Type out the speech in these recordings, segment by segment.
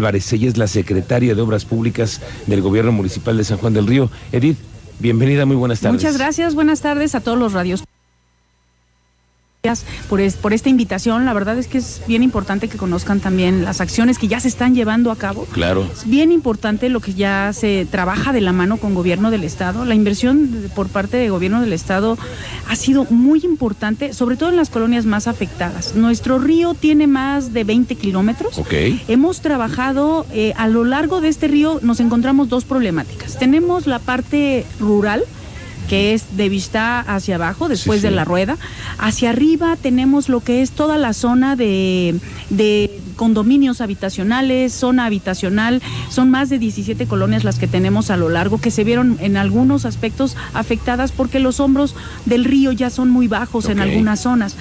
Álvarez, ella es la secretaria de Obras Públicas del Gobierno Municipal de San Juan del Río. Edith, bienvenida, muy buenas tardes. Muchas gracias, buenas tardes a todos los radios por, por esta invitación. La verdad es que es bien importante que conozcan también las acciones que ya se están llevando a cabo. Claro. Es bien importante lo que ya se trabaja de la mano con gobierno del Estado. La inversión por parte del gobierno del Estado ha sido muy importante, sobre todo en las colonias más afectadas. Nuestro río tiene más de 20 kilómetros. Ok. Hemos trabajado eh, a lo largo de este río, nos encontramos dos problemáticas. Tenemos la parte rural, que es de vista hacia abajo, después Sí, sí. de la rueda. Hacia arriba tenemos lo que es toda la zona de, de condominios habitacionales, zona habitacional. Son más de 17 colonias las que tenemos a lo largo, que se vieron en algunos aspectos afectadas porque los hombros del río ya son muy bajos en algunas zonas.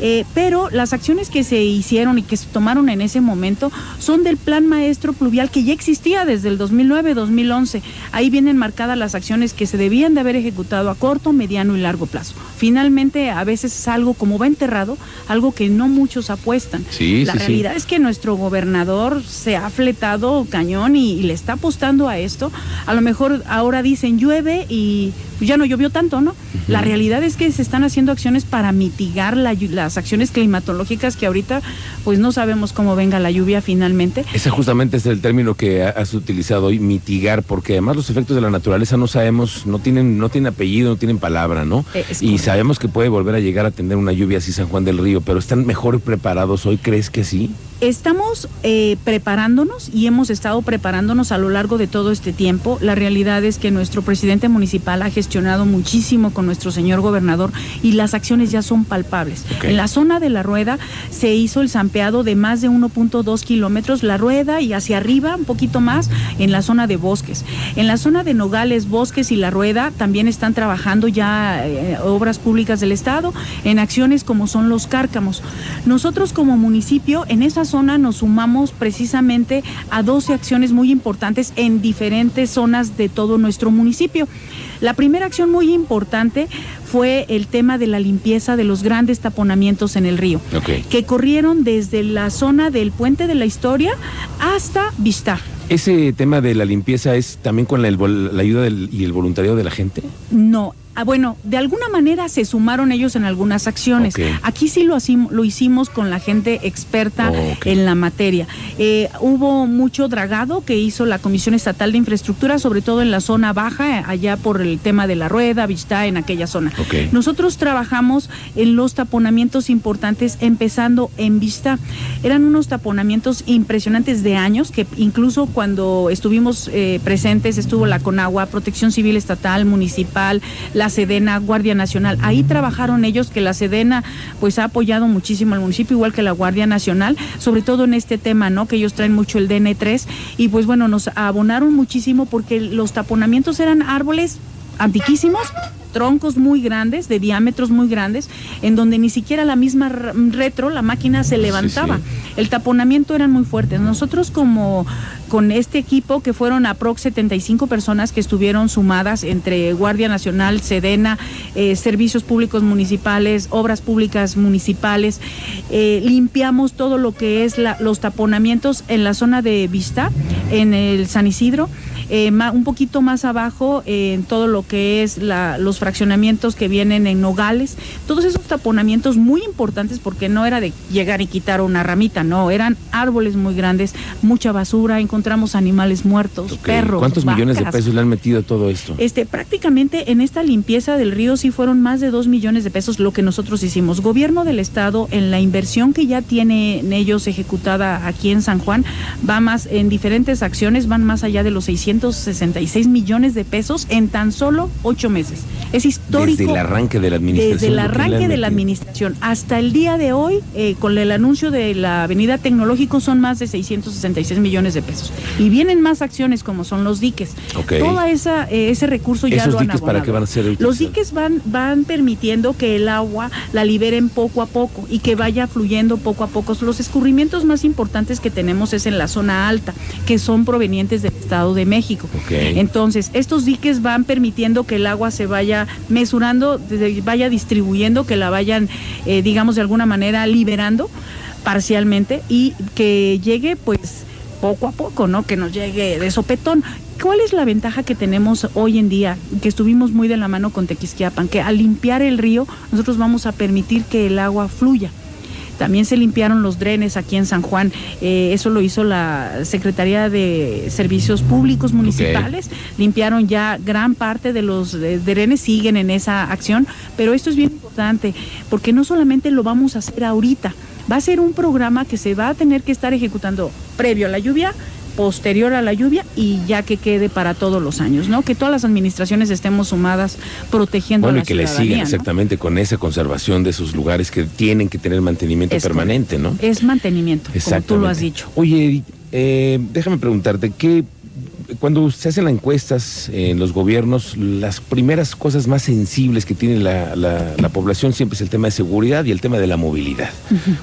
Eh, pero las acciones que se hicieron y que se tomaron en ese momento son del plan maestro pluvial que ya existía desde el 2009-2011. Ahí vienen marcadas las acciones que se debían de haber ejecutado a corto, mediano y largo plazo. Finalmente, a veces es algo como va enterrado, algo que no muchos apuestan. Sí, La sí, sí. realidad es que nuestro gobernador se ha fletado cañón y, y le está apostando a esto. A lo mejor ahora dicen llueve y pues ya no llovió tanto, ¿no? La realidad es que se están haciendo acciones para mitigar la las acciones climatológicas que ahorita pues no sabemos cómo venga la lluvia finalmente. Ese justamente es el término que ha- has utilizado hoy, mitigar, porque además los efectos de la naturaleza no sabemos, no tienen, no tienen apellido, no tienen palabra, ¿no? Eh, es y correcto. sabemos que puede volver a llegar a tener una lluvia así San Juan del Río, pero ¿están mejor preparados hoy? ¿Crees que sí? Estamos eh, preparándonos y hemos estado preparándonos a lo largo de todo este tiempo. La realidad es que nuestro presidente municipal ha gestionado muchísimo con nuestro señor gobernador y las acciones ya son palpables. En la zona de la rueda se hizo el zampeado de más de 1.2 kilómetros, la rueda y hacia arriba un poquito más en la zona de bosques. En la zona de Nogales, Bosques y la rueda también están trabajando ya eh, obras públicas del Estado en acciones como son los cárcamos. Nosotros como municipio en esa zona nos sumamos precisamente a 12 acciones muy importantes en diferentes zonas de todo nuestro municipio. La primera acción muy importante fue el tema de la limpieza de los grandes taponamientos en el río, que corrieron desde la zona del puente de la historia hasta Vista. ¿Ese tema de la limpieza es también con la, el vol- la ayuda del- y el voluntariado de la gente? No. Ah, bueno, de alguna manera se sumaron ellos en algunas acciones. Aquí sí lo, lo hicimos con la gente experta en la materia. Eh, hubo mucho dragado que hizo la Comisión Estatal de Infraestructura, sobre todo en la zona baja, allá por el tema de la rueda, Vista, en aquella zona. Nosotros trabajamos en los taponamientos importantes, empezando en Vista. Eran unos taponamientos impresionantes de años, que incluso cuando estuvimos eh, presentes, estuvo la Conagua, Protección Civil Estatal, Municipal, la Sedena, Guardia Nacional. Ahí trabajaron ellos, que la Sedena pues ha apoyado muchísimo al municipio, igual que la Guardia Nacional, sobre todo en este tema, ¿no? Que ellos traen mucho el DN3 y pues bueno, nos abonaron muchísimo porque los taponamientos eran árboles antiquísimos, troncos muy grandes, de diámetros muy grandes, en donde ni siquiera la misma retro, la máquina se levantaba. sí. El taponamiento eran muy fuertes. Nosotros como con este equipo, que fueron aprox 75 personas que estuvieron sumadas entre Guardia Nacional, Sedena, eh, Servicios Públicos Municipales, Obras Públicas Municipales, eh, limpiamos todo lo que es los taponamientos en la zona de Vista, en el San Isidro, eh, ma- un poquito más abajo eh, en todo lo que es la- los fraccionamientos que vienen en Nogales, todos esos taponamientos muy importantes porque no era de llegar y quitar una ramita, no, eran árboles muy grandes, mucha basura, encontramos animales muertos, Ok. perros. ¿Cuántos millones de pesos le han metido a todo esto? Este, prácticamente en esta limpieza del río sí fueron más de dos millones de pesos lo que nosotros hicimos. Gobierno del Estado, en la inversión que ya tienen ellos ejecutada aquí en San Juan, va más en diferentes acciones, van más allá de los 666 millones de pesos en tan solo ocho meses. Es histórico. Desde el arranque de la administración. Desde el arranque de la administración hasta el día de hoy, eh, con el anuncio de la avenida tecnológico, son más de 666 millones de pesos. Y vienen más acciones como son los diques. Ok. Toda esa eh, ese recurso ya ¿Esos lo han diques para qué van a ser Los utilizados? diques van, van permitiendo que el agua la liberen poco a poco y que vaya fluyendo poco a poco. Los escurrimientos más importantes que tenemos es en la zona alta, que son provenientes del Estado de México. Entonces, estos diques van permitiendo que el agua se vaya mesurando, vaya distribuyendo, que la vayan, eh, digamos, de alguna manera liberando parcialmente y que llegue, pues, poco a poco, ¿no? Que nos llegue de sopetón. ¿Cuál es la ventaja que tenemos hoy en día? Que estuvimos muy de la mano con Tequisquiapan, que al limpiar el río nosotros vamos a permitir que el agua fluya. También se limpiaron los drenes aquí en San Juan. Eh, eso lo hizo la Secretaría de Servicios Públicos Municipales. Limpiaron ya gran parte de los drenes, siguen en esa acción. Pero esto es bien importante porque no solamente lo vamos a hacer ahorita, va a ser un programa que se va a tener que estar ejecutando previo a la lluvia, posterior a la lluvia y ya que quede para todos los años, ¿no? Que todas las administraciones estemos sumadas protegiendo bueno, a la y que le sigan exactamente con esa conservación de sus lugares que tienen que tener mantenimiento permanente, ¿no? Es mantenimiento, como tú lo has dicho. Oye, eh, déjame preguntarte, ¿qué cuando se hacen las encuestas en los gobiernos, las primeras cosas más sensibles que tiene la, la, población siempre es el tema de seguridad y el tema de la movilidad.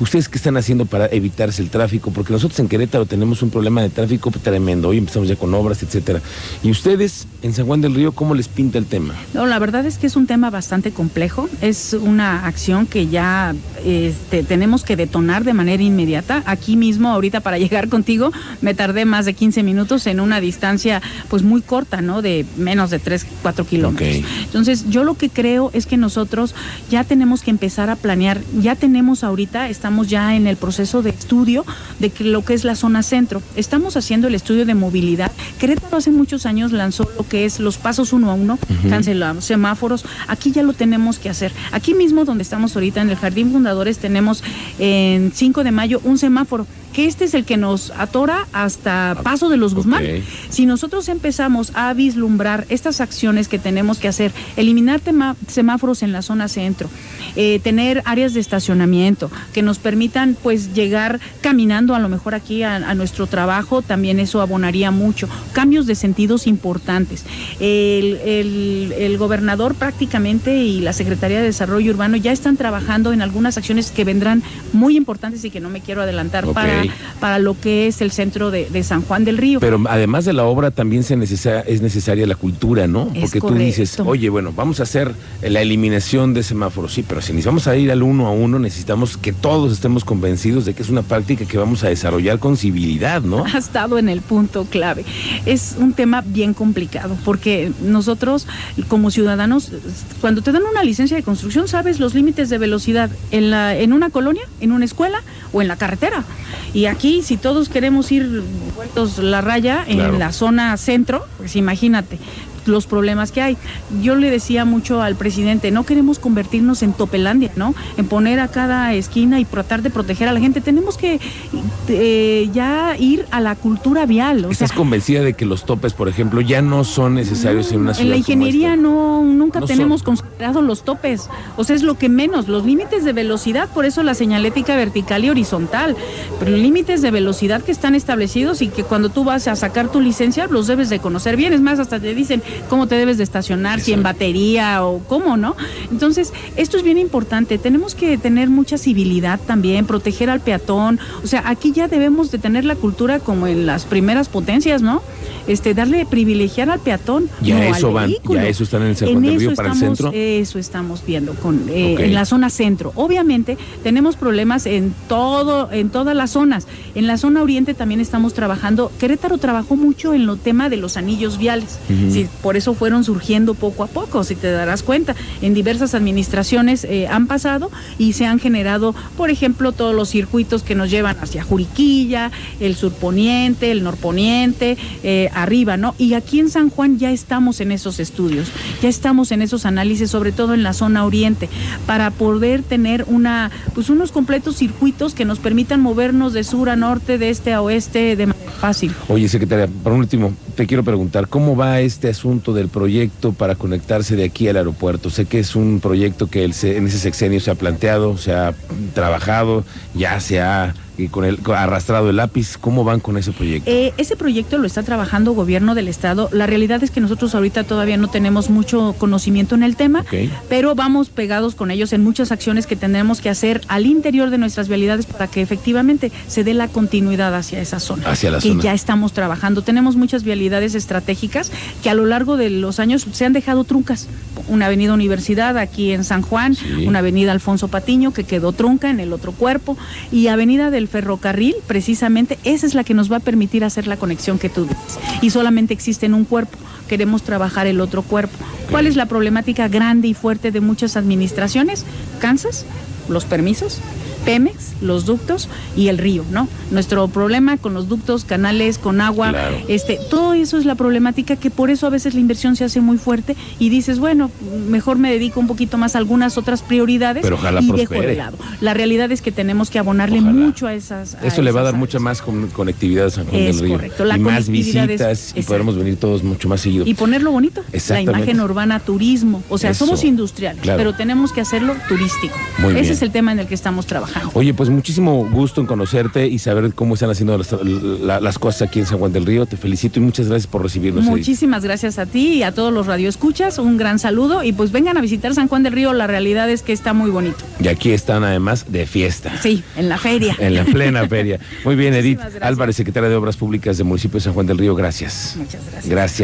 ¿Ustedes qué están haciendo para evitarse el tráfico? Porque nosotros en Querétaro tenemos un problema de tráfico tremendo. Hoy empezamos ya con obras, etcétera. ¿Y ustedes en San Juan del Río cómo les pinta el tema? No, la verdad es que es un tema bastante complejo. Es una acción que ya este, tenemos que detonar de manera inmediata. Aquí mismo, ahorita para llegar contigo, me tardé más de 15 minutos en una distancia pues muy corta, ¿no? De menos de 3, 4 kilómetros. Entonces, yo lo que creo es que nosotros ya tenemos que empezar a planear, ya tenemos ahorita, estamos ya en el proceso de estudio de lo que es la zona centro. Estamos haciendo el estudio de movilidad. Querétaro hace muchos años lanzó lo que es los pasos uno a uno, cancelamos semáforos. Aquí ya lo tenemos que hacer. Aquí mismo donde estamos ahorita en el Jardín Fundadores tenemos en 5 de mayo un semáforo que este es el que nos atora hasta ah, Paso de los Guzmán. Si nosotros empezamos a vislumbrar estas acciones que tenemos que hacer, eliminar semáforos en la zona centro, eh, tener áreas de estacionamiento que nos permitan pues llegar caminando a lo mejor aquí a, nuestro trabajo, también eso abonaría mucho. Cambios de sentidos importantes. El, gobernador prácticamente y la Secretaría de Desarrollo Urbano ya están trabajando en algunas acciones que vendrán muy importantes y que no me quiero adelantar para para lo que es el centro de, San Juan del Río. Pero además de la obra también se es necesaria la cultura, ¿no? Porque tú dices, oye, bueno, vamos a hacer la eliminación de semáforos, sí, pero si nos vamos a ir al uno a uno, necesitamos que todos estemos convencidos de que es una práctica que vamos a desarrollar con civilidad, ¿no? Ha estado en el punto clave. Es un tema bien complicado, porque nosotros como ciudadanos, cuando te dan una licencia de construcción, sabes los límites de velocidad en, la, en una colonia, en una escuela o en la carretera. Y aquí, si todos queremos ir vueltos la raya en la zona centro, pues imagínate, los problemas que hay. Yo le decía mucho al presidente, no queremos convertirnos en Topelandia, ¿no? En poner a cada esquina y tratar de proteger a la gente. Tenemos que eh, ya ir a la cultura vial. ¿Estás convencida de que los topes, por ejemplo, ya no son necesarios en una ciudad? En la ingeniería no, nunca tenemos considerados los topes. O sea, es lo que menos. Los límites de velocidad, por eso la señalética vertical y horizontal. Pero límites de velocidad que están establecidos y que cuando tú vas a sacar tu licencia los debes de conocer bien. Es más, hasta te dicen, cómo te debes de estacionar, si en batería o cómo, ¿no? Entonces, esto es bien importante. Tenemos que tener mucha civilidad también, proteger al peatón. O sea, aquí ya debemos de tener la cultura como en las primeras potencias, ¿no? Este, darle privilegiar al peatón. Ya eso van, ya eso están en el San Río para el centro. Eso estamos viendo con eh, en la zona centro. Obviamente tenemos problemas en todo, en todas las zonas. En la zona oriente también estamos trabajando. Querétaro trabajó mucho en lo tema de los anillos viales. Por eso fueron surgiendo poco a poco, si te darás cuenta. En diversas administraciones eh, han pasado y se han generado, por ejemplo, todos los circuitos que nos llevan hacia Juriquilla, el surponiente, el norponiente, eh, arriba, ¿no? Y aquí en San Juan ya estamos en esos estudios, ya estamos en esos análisis, sobre todo en la zona oriente, para poder tener una, pues unos completos circuitos que nos permitan movernos de sur a norte, de este a oeste de manera fácil. Oye, secretaria, por último, te quiero preguntar, ¿cómo va este asunto del proyecto para conectarse de aquí al aeropuerto? Sé que es un proyecto que en ese sexenio se ha planteado, se ha trabajado, ya se ha y con el arrastrado el lápiz. ¿Cómo van con ese proyecto? Eh, ese proyecto lo está trabajando gobierno del estado. La realidad es que nosotros ahorita todavía no tenemos mucho conocimiento en el tema, pero vamos pegados con ellos en muchas acciones que tendremos que hacer al interior de nuestras vialidades para que efectivamente se dé la continuidad hacia esa zona. Hacia la que ya estamos trabajando. Tenemos muchas vialidades estratégicas que a lo largo de los años se han dejado truncas. Una avenida Universidad aquí en San Juan, una avenida Alfonso Patiño que quedó trunca en el otro cuerpo y avenida del del ferrocarril, precisamente, esa es la que nos va a permitir hacer la conexión que tú dices. Y solamente existe en un cuerpo, queremos trabajar el otro cuerpo. ¿Cuál es la problemática grande y fuerte de muchas administraciones? Kansas, los permisos, Pemex, los ductos y el río, ¿no? Nuestro problema con los ductos, canales, con agua, Claro. este, todo eso es la problemática que por eso a veces la inversión se hace muy fuerte y dices, bueno, mejor me dedico un poquito más a algunas otras prioridades Pero ojalá y dejo de lado. La realidad es que tenemos que abonarle Ojalá. mucho a esas. a Eso le va a dar mucha más con- conectividad a San Juan Es del Río. correcto, la y más es- visitas y podremos venir todos mucho más seguido. Y ponerlo bonito, la imagen urbana, turismo. O sea, Eso. somos industriales, Claro. pero tenemos que hacerlo turístico. Muy Ese bien. es el tema en el que estamos trabajando. Oye, pues muchísimo gusto en conocerte y saber cómo están haciendo las, la- las cosas aquí en San Juan del Río. Te felicito y muchas gracias por recibirnos. Edith. Muchísimas gracias a ti y a todos los radioescuchas. Un gran saludo y pues vengan a visitar San Juan del Río. La realidad es que está muy bonito. Y aquí están además de fiesta. Sí, en la feria. En la plena feria. Muy bien, Edith. Álvarez, secretaria de Obras Públicas del municipio de San Juan del Río. Gracias. Muchas gracias. Gracias.